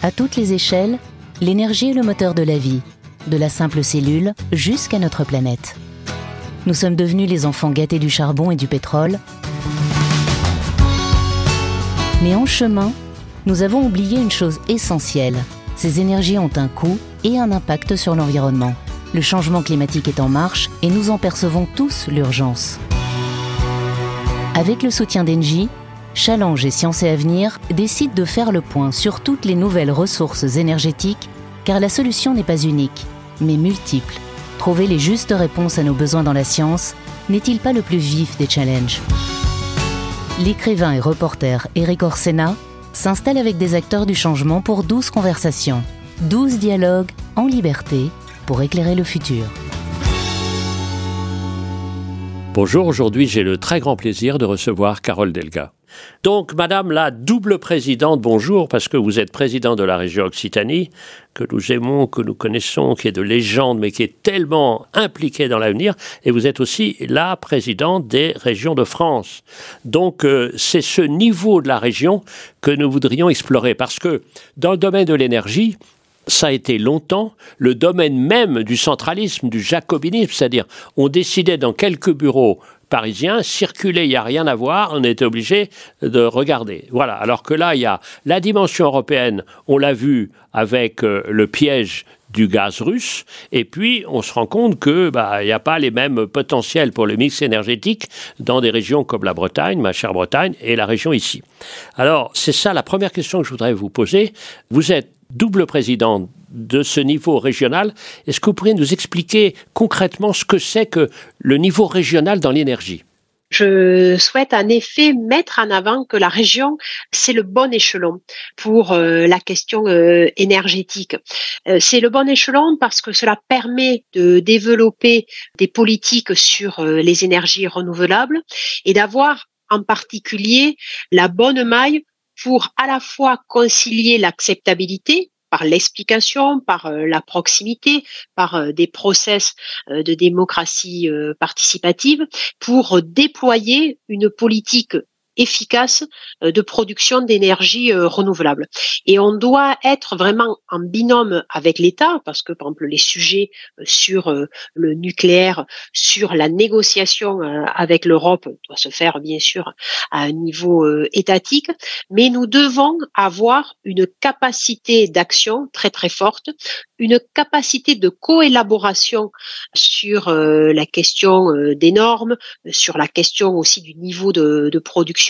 À toutes les échelles, l'énergie est le moteur de la vie, de la simple cellule jusqu'à notre planète. Nous sommes devenus les enfants gâtés du charbon et du pétrole. Mais en chemin, nous avons oublié une chose essentielle. Ces énergies ont un coût et un impact sur l'environnement. Le changement climatique est en marche et nous en percevons tous l'urgence. Avec le soutien d'Engie, Challenge et Sciences et Avenir décident de faire le point sur toutes les nouvelles ressources énergétiques, car la solution n'est pas unique, mais multiple. Trouver les justes réponses à nos besoins dans la science n'est-il pas le plus vif des challenges? L'écrivain et reporter Eric Orsena s'installe avec des acteurs du changement pour 12 conversations, 12 dialogues en liberté pour éclairer le futur. Bonjour, aujourd'hui j'ai le très grand plaisir de recevoir Carole Delga. Donc, Madame la double présidente, bonjour, parce que vous êtes président de la région Occitanie, que nous aimons, que nous connaissons, qui est de légende, mais qui est tellement impliquée dans l'avenir, et vous êtes aussi la présidente des régions de France. Donc, euh, c'est ce niveau de la région que nous voudrions explorer, parce que dans le domaine de l'énergie, ça a été longtemps le domaine même du centralisme, du jacobinisme, c'est-à-dire on décidait dans quelques bureaux parisiens, circuler, il n'y a rien à voir, on était obligé de regarder. Voilà, alors que là, il y a la dimension européenne, on l'a vu avec euh, le piège du gaz russe, et puis on se rend compte que bah, n'y a pas les mêmes potentiels pour le mix énergétique dans des régions comme la Bretagne, ma chère Bretagne, et la région ici. Alors, c'est ça la première question que je voudrais vous poser. Vous êtes double président de ce niveau régional. Est-ce que vous pourriez nous expliquer concrètement ce que c'est que le niveau régional dans l'énergie? Je souhaite en effet mettre en avant que la région, c'est le bon échelon pour euh, la question euh, énergétique. Euh, c'est le bon échelon parce que cela permet de développer des politiques sur les énergies renouvelables et d'avoir en particulier la bonne maille pour à la fois concilier l'acceptabilité par l'explication, par euh, la proximité, par euh, des process euh, de démocratie participative, pour déployer une politique efficace euh, de production d'énergie euh, renouvelable. Et on doit être vraiment en binôme avec l'État, parce que par exemple les sujets euh, sur le nucléaire, sur la négociation avec l'Europe doit se faire bien sûr à un niveau étatique, mais nous devons avoir une capacité d'action très très forte, une capacité de coélaboration sur la question des normes, sur la question aussi du niveau de, de production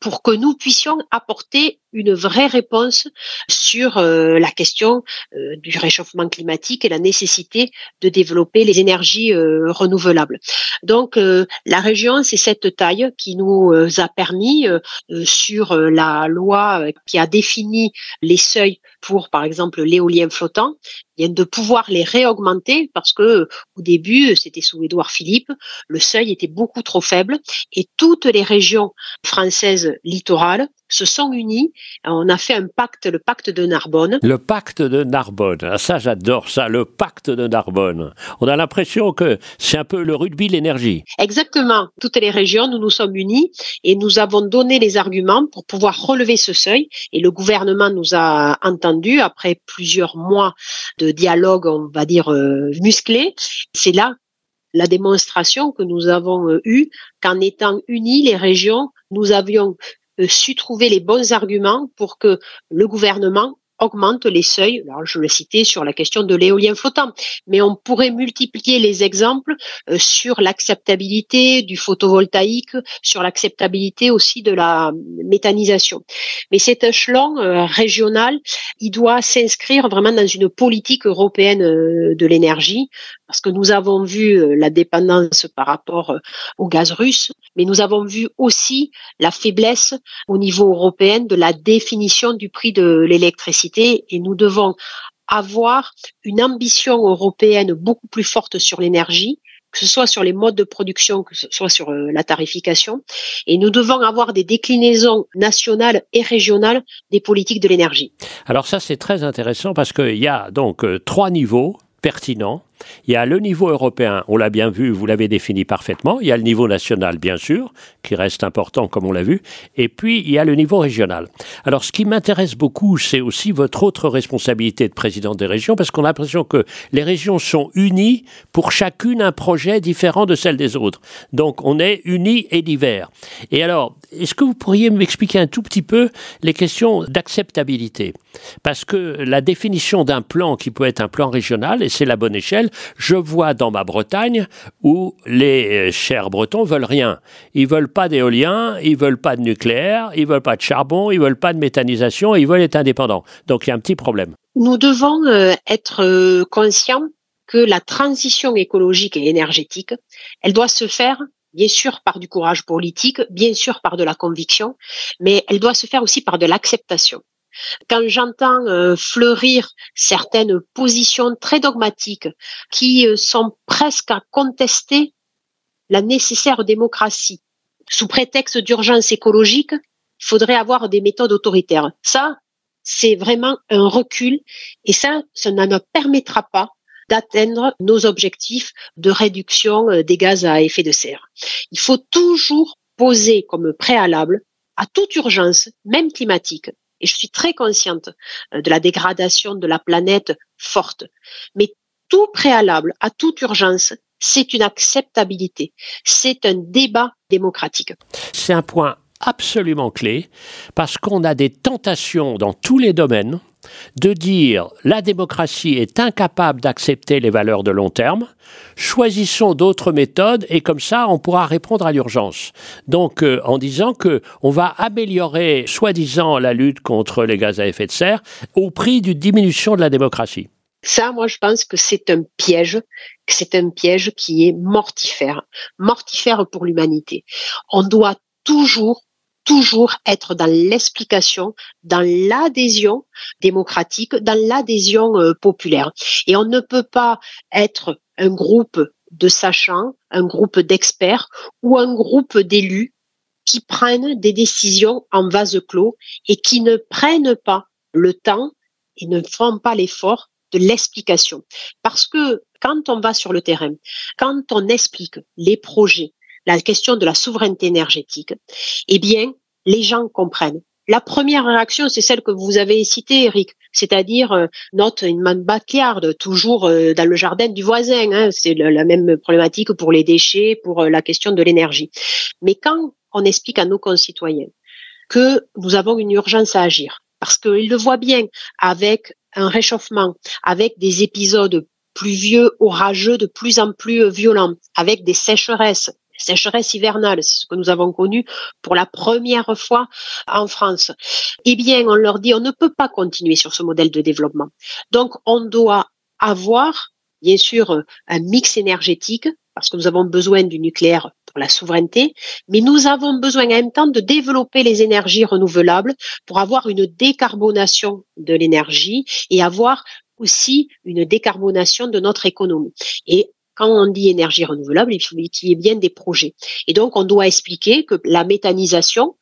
pour que nous puissions apporter une vraie réponse sur euh, la question euh, du réchauffement climatique et la nécessité de développer les énergies euh, renouvelables. Donc la région, c'est cette taille qui nous a permis sur la loi qui a défini les seuils pour, par exemple, l'éolien flottant, de pouvoir les réaugmenter parce que au début, c'était sous Édouard Philippe, le seuil était beaucoup trop faible et toutes les régions françaises littorales se sont unis. On a fait un pacte, le pacte de Narbonne. Le pacte de Narbonne. Ah, ça, j'adore ça, le pacte de Narbonne. On a l'impression que c'est un peu le rugby, l'énergie. Exactement. Toutes les régions, nous nous sommes unis et nous avons donné les arguments pour pouvoir relever ce seuil. Et le gouvernement nous a entendus après plusieurs mois de dialogue, on va dire, euh, musclé. C'est là la démonstration que nous avons euh, eue qu'en étant unis, les régions, nous avions su trouver les bons arguments pour que le gouvernement augmente les seuils. Alors, je le citais sur la question de l'éolien flottant, mais on pourrait multiplier les exemples euh, sur l'acceptabilité du photovoltaïque, sur l'acceptabilité aussi de la méthanisation. Mais cet échelon euh, régional, il doit s'inscrire vraiment dans une politique européenne de l'énergie, parce que nous avons vu la dépendance par rapport au gaz russe, mais nous avons vu aussi la faiblesse au niveau européen de la définition du prix de l'électricité et nous devons avoir une ambition européenne beaucoup plus forte sur l'énergie, que ce soit sur les modes de production, que ce soit sur euh, la tarification. Et nous devons avoir des déclinaisons nationales et régionales des politiques de l'énergie. Alors ça, c'est très intéressant parce qu'il y a donc euh, trois niveaux pertinents Il y a le niveau européen, on l'a bien vu, vous l'avez défini parfaitement. Il y a le niveau national, bien sûr, qui reste important, comme on l'a vu. Et puis, il y a le niveau régional. Alors, ce qui m'intéresse beaucoup, c'est aussi votre autre responsabilité de président des régions, parce qu'on a l'impression que les régions sont unies pour chacune un projet différent de celle des autres. Donc, on est unis et divers. Et alors, est-ce que vous pourriez m'expliquer un tout petit peu les questions d'acceptabilité? Parce que la définition d'un plan qui peut être un plan régional, et c'est la bonne échelle, je vois dans ma Bretagne où les euh, chers Bretons veulent rien. Ils veulent pas d'éolien, ils veulent pas de nucléaire, ils veulent pas de charbon, ils veulent pas de méthanisation, ils veulent être indépendants. Donc il y a un petit problème. Nous devons euh, être euh, conscients que la transition écologique et énergétique, elle doit se faire bien sûr par du courage politique, bien sûr par de la conviction, mais elle doit se faire aussi par de l'acceptation. Quand j'entends euh, fleurir certaines positions très dogmatiques qui euh, sont presque à contester la nécessaire démocratie sous prétexte d'urgence écologique, il faudrait avoir des méthodes autoritaires. Ça, c'est vraiment un recul et ça, ça ne permettra pas d'atteindre nos objectifs de réduction euh, des gaz à effet de serre. Il faut toujours poser comme préalable à toute urgence, même climatique, et je suis très consciente euh, de la dégradation de la planète forte, mais tout préalable à toute urgence, c'est une acceptabilité, c'est un débat démocratique. C'est un point absolument clé parce qu'on a des tentations dans tous les domaines de dire la démocratie est incapable d'accepter les valeurs de long terme, choisissons d'autres méthodes et comme ça on pourra répondre à l'urgence. Donc euh, en disant que on va améliorer soi-disant la lutte contre les gaz à effet de serre au prix d'une diminution de la démocratie. Ça, moi, je pense que c'est un piège, c'est un piège qui est mortifère, mortifère pour l'humanité. On doit toujours toujours être dans l'explication, dans l'adhésion démocratique, dans l'adhésion euh, populaire. Et on ne peut pas être un groupe de sachants, un groupe d'experts ou un groupe d'élus qui prennent des décisions en vase clos et qui ne prennent pas le temps et ne font pas l'effort de l'explication. Parce que quand on va sur le terrain, quand on explique les projets, la question de la souveraineté énergétique, eh bien, les gens comprennent. La première réaction, c'est celle que vous avez citée, Eric, c'est-à-dire euh, not in my backyard, toujours euh, dans le jardin du voisin. Hein. c'est la même problématique pour les déchets, pour euh, la question de l'énergie. Mais quand on explique à nos concitoyens que nous avons une urgence à agir, parce qu'ils le voient bien avec un réchauffement, avec des épisodes pluvieux, orageux de plus en plus violents, avec des sécheresses, sécheresse hivernale, c'est ce que nous avons connu pour la première fois en France. Eh bien, on leur dit, on ne peut pas continuer sur ce modèle de développement. Donc, on doit avoir, bien sûr, un mix énergétique, parce que nous avons besoin du nucléaire pour la souveraineté, mais nous avons besoin en même temps de développer les énergies renouvelables pour avoir une décarbonation de l'énergie et avoir aussi une décarbonation de notre économie. Quand on dit énergie renouvelable, il faut qu'il y ait bien des projets. Et donc, on doit expliquer que la méthanisation,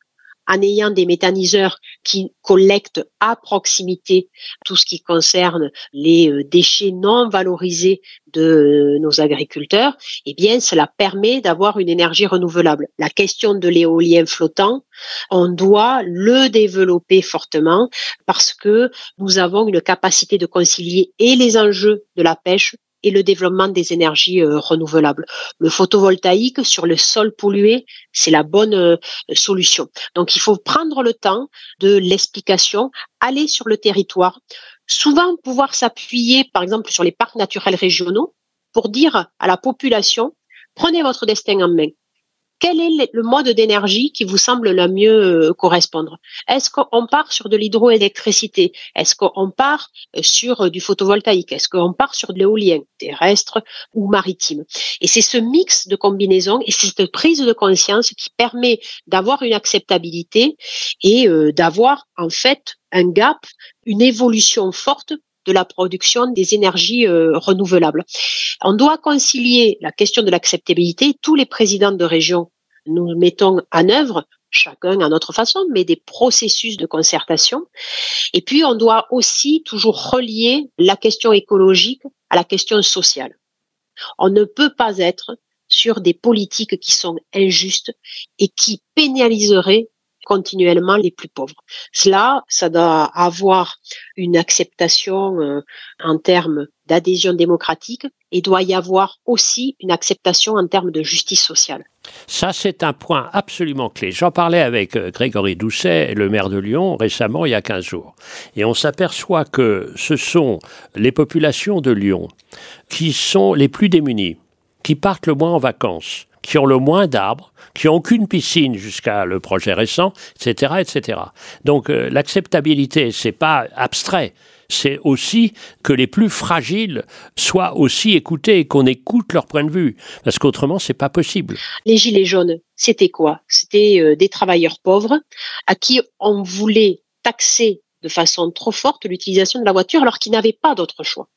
en ayant des méthaniseurs qui collectent à proximité tout ce qui concerne les euh, déchets non valorisés de nos agriculteurs, eh bien, cela permet d'avoir une énergie renouvelable. La question de l'éolien flottant, on doit le développer fortement parce que nous avons une capacité de concilier et les enjeux de la pêche et le développement des énergies euh, renouvelables. Le photovoltaïque sur le sol pollué, c'est la bonne euh, solution. Donc il faut prendre le temps de l'explication, aller sur le territoire, souvent pouvoir s'appuyer par exemple sur les parcs naturels régionaux pour dire à la population, prenez votre destin en main quel est le mode d'énergie qui vous semble le mieux euh, correspondre? Est-ce qu'on part sur de l'hydroélectricité? Est-ce qu'on part euh, sur euh, du photovoltaïque? Est-ce qu'on part sur de l'éolien terrestre ou maritime? Et c'est ce mix de combinaisons et cette prise de conscience qui permet d'avoir une acceptabilité et d'avoir en fait un gap, une évolution forte de la production des énergies euh, renouvelables. On doit concilier la question de l'acceptabilité. Tous les présidents de région, nous mettons en œuvre chacun à notre façon, mais des processus de concertation. Et puis, on doit aussi toujours relier la question écologique à la question sociale. On ne peut pas être sur des politiques qui sont injustes et qui pénaliseraient continuellement les plus pauvres. Cela, ça doit avoir une acceptation euh, en termes d'adhésion démocratique et doit y avoir aussi une acceptation en termes de justice sociale. Ça, c'est un point absolument clé. J'en parlais avec euh, Grégory Doucet, le maire de Lyon, récemment, il y a 15 jours. Et on s'aperçoit que ce sont les populations de Lyon qui sont les plus démunies, qui partent le moins en vacances, qui ont le moins d'arbres, qui n'ont aucune piscine jusqu'à le projet récent, etc., etc. Donc euh, l'acceptabilité, c'est pas abstrait. C'est aussi que les plus fragiles soient aussi écoutés et qu'on écoute leur point de vue, parce qu'autrement c'est pas possible. Les gilets jaunes, c'était quoi? C'était euh, des travailleurs pauvres à qui on voulait taxer de façon trop forte l'utilisation de la voiture alors qu'ils n'avaient pas d'autre choix.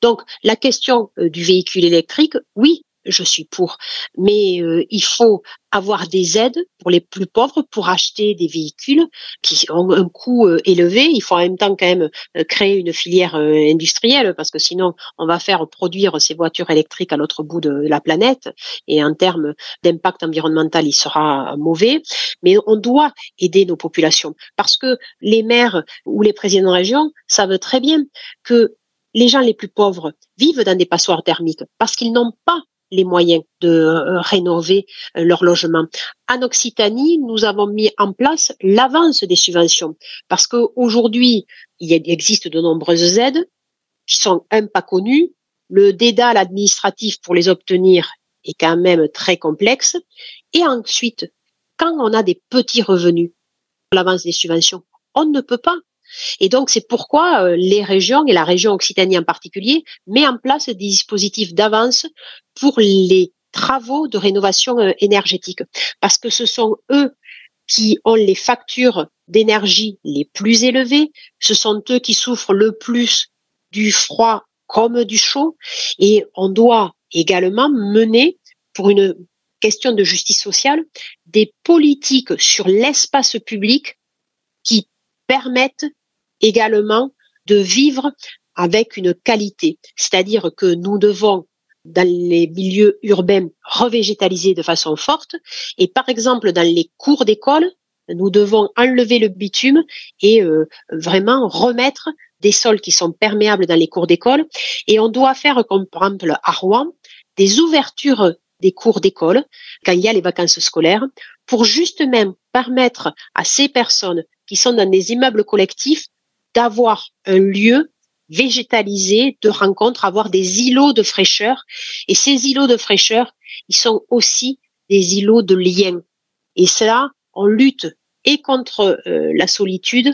Donc la question euh, du véhicule électrique, oui, je suis pour. Mais euh, il faut avoir des aides pour les plus pauvres pour acheter des véhicules qui ont un coût euh, élevé. Il faut en même temps quand même euh, créer une filière industrielle parce que sinon on va faire produire ces voitures électriques à l'autre bout de la planète et en termes d'impact environnemental, il sera mauvais. Mais on doit aider nos populations parce que les maires ou les présidents de région savent très bien que les gens les plus pauvres vivent dans des passoires thermiques parce qu'ils n'ont pas les moyens de euh, rénover euh, leur logement. En Occitanie, nous avons mis en place l'avance des subventions parce qu'aujourd'hui, il existe de nombreuses aides qui sont un pas connues. Le dédale administratif pour les obtenir est quand même très complexe. Et ensuite, quand on a des petits revenus, l'avance des subventions, on ne peut pas et donc, c'est pourquoi euh, les régions, et la région Occitanie en particulier, met en place des dispositifs d'avance pour les travaux de rénovation euh, énergétique. Parce que ce sont eux qui ont les factures d'énergie les plus élevées, ce sont eux qui souffrent le plus du froid comme du chaud, et on doit également mener, pour une question de justice sociale, des politiques sur l'espace public qui permettent également de vivre avec une qualité. C'est-à-dire que nous devons dans les milieux urbains revégétaliser de façon forte et par exemple dans les cours d'école, nous devons enlever le bitume et euh, vraiment remettre des sols qui sont perméables dans les cours d'école et on doit faire comme par exemple à Rouen des ouvertures des cours d'école quand il y a les vacances scolaires pour justement permettre à ces personnes qui sont dans des immeubles collectifs d'avoir un lieu végétalisé de rencontre, avoir des îlots de fraîcheur. Et ces îlots de fraîcheur, ils sont aussi des îlots de lien. Et cela, on lutte et contre euh, la solitude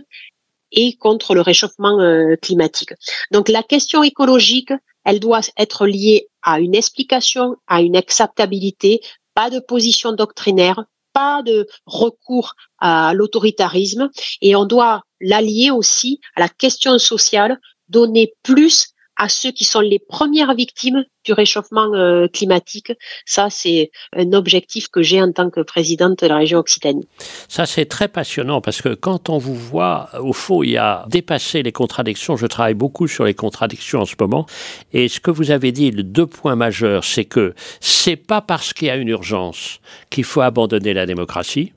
et contre le réchauffement euh, climatique. Donc la question écologique, elle doit être liée à une explication, à une acceptabilité, pas de position doctrinaire, pas de recours à l'autoritarisme et on doit l'allier aussi à la question sociale, donner plus à ceux qui sont les premières victimes du réchauffement euh, climatique. Ça, c'est un objectif que j'ai en tant que présidente de la région Occitanie. Ça, c'est très passionnant parce que quand on vous voit, au fond, il y a dépassé les contradictions. Je travaille beaucoup sur les contradictions en ce moment. Et ce que vous avez dit, le deux points majeurs, c'est que c'est pas parce qu'il y a une urgence qu'il faut abandonner la démocratie.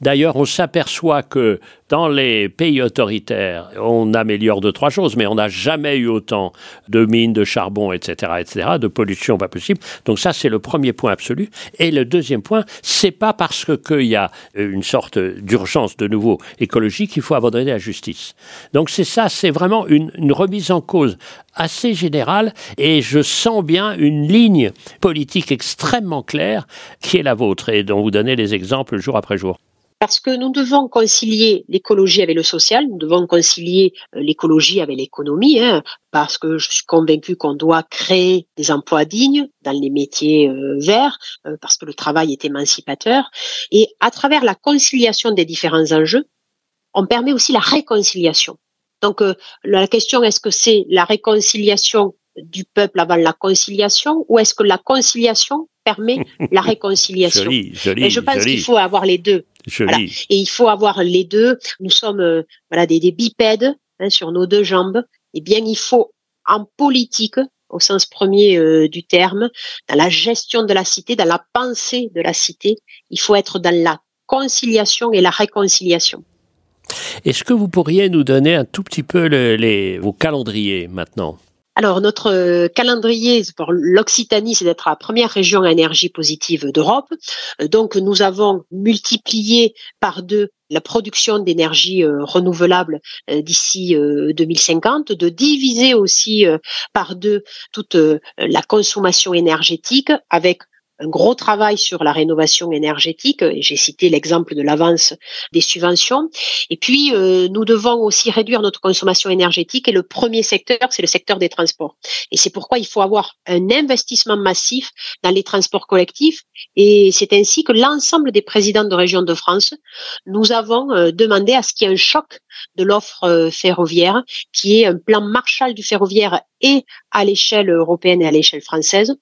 D'ailleurs, on s'aperçoit que dans les pays autoritaires, on améliore deux, trois choses, mais on n'a jamais eu autant de mines, de charbon, etc., etc., de pollution pas possible. Donc ça, c'est le premier point absolu. Et le deuxième point, c'est pas parce qu'il y a une sorte d'urgence de nouveau écologique qu'il faut abandonner la justice. Donc c'est ça, c'est vraiment une, une remise en cause assez générale et je sens bien une ligne politique extrêmement claire qui est la vôtre et dont vous donnez les exemples jour après jour parce que nous devons concilier l'écologie avec le social, nous devons concilier euh, l'écologie avec l'économie, hein, parce que je suis convaincue qu'on doit créer des emplois dignes dans les métiers euh, verts, euh, parce que le travail est émancipateur, et à travers la conciliation des différents enjeux, on permet aussi la réconciliation. Donc la question est-ce que c'est la réconciliation du peuple avant la conciliation, ou est-ce que la conciliation permet la réconciliation? Joli, joli, Et je pense qu'il faut avoir les deux. Et il faut avoir les deux. Nous sommes euh, voilà des, des bipèdes hein, sur nos deux jambes. Eh bien, il faut en politique au sens premier euh, du terme, dans la gestion de la cité, dans la pensée de la cité. Il faut être dans la conciliation et la réconciliation. Est-ce que vous pourriez nous donner un tout petit peu les, vos calendriers maintenant? Alors, notre euh, calendrier pour l'Occitanie, c'est d'être la première région à énergie positive d'Europe. Euh, donc, nous avons multiplié par deux la production d'énergie euh, renouvelable d'ici 2050, de diviser aussi par deux toute la consommation énergétique avec un gros travail sur la rénovation énergétique. J'ai cité l'exemple de l'avance des subventions. Et puis, euh, nous devons aussi réduire notre consommation énergétique. Et le premier secteur, c'est le secteur des transports. Et c'est pourquoi il faut avoir un investissement massif dans les transports collectifs. Et c'est ainsi que l'ensemble des présidents de région de France, nous avons euh, demandé à ce qu'il y ait un choc de l'offre euh, ferroviaire, qui est un plan Marshall du ferroviaire et à l'échelle européenne et à l'échelle française,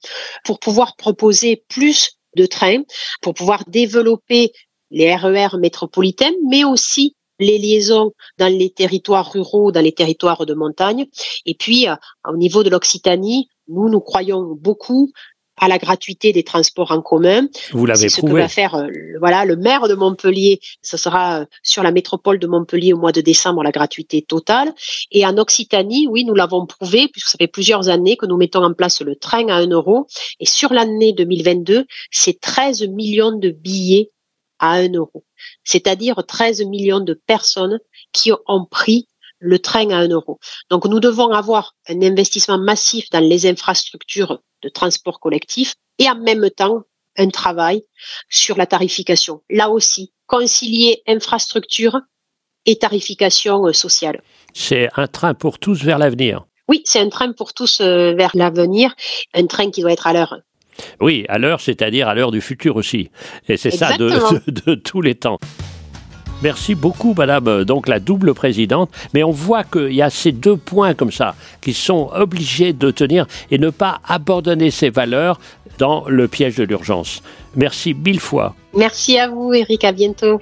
pour pouvoir proposer plus de trains, pour pouvoir développer les RER métropolitains, mais aussi les liaisons dans les territoires ruraux, dans les territoires de montagne. Et puis, euh, au niveau de l'Occitanie, nous, nous croyons beaucoup à la gratuité des transports en commun. Vous l'avez ce que va faire euh, voilà le maire de Montpellier. Ce sera euh, sur la métropole de Montpellier au mois de décembre la gratuité totale. Et en Occitanie, oui, nous l'avons prouvé puisque ça fait plusieurs années que nous mettons en place le train à 1 euro. Et sur l'année 2022, c'est 13 millions de billets à 1 euro. C'est-à-dire 13 millions de personnes qui ont pris le train à 1 euro. Donc nous devons avoir un investissement massif dans les infrastructures de transport collectif et en même temps un travail sur la tarification. Là aussi, concilier infrastructure et tarification euh, sociale. C'est un train pour tous vers l'avenir. Oui, c'est un train pour tous euh, vers l'avenir, un train qui doit être à l'heure. Oui, à l'heure, c'est-à-dire à l'heure du futur aussi. Et c'est ça de tous les temps. Merci beaucoup, Madame, euh, donc la double présidente. Mais on voit qu'il y a ces deux points comme ça qui sont obligés de tenir et ne pas abandonner ces valeurs dans le piège de l'urgence. Merci mille fois. Merci à vous, Eric. À bientôt.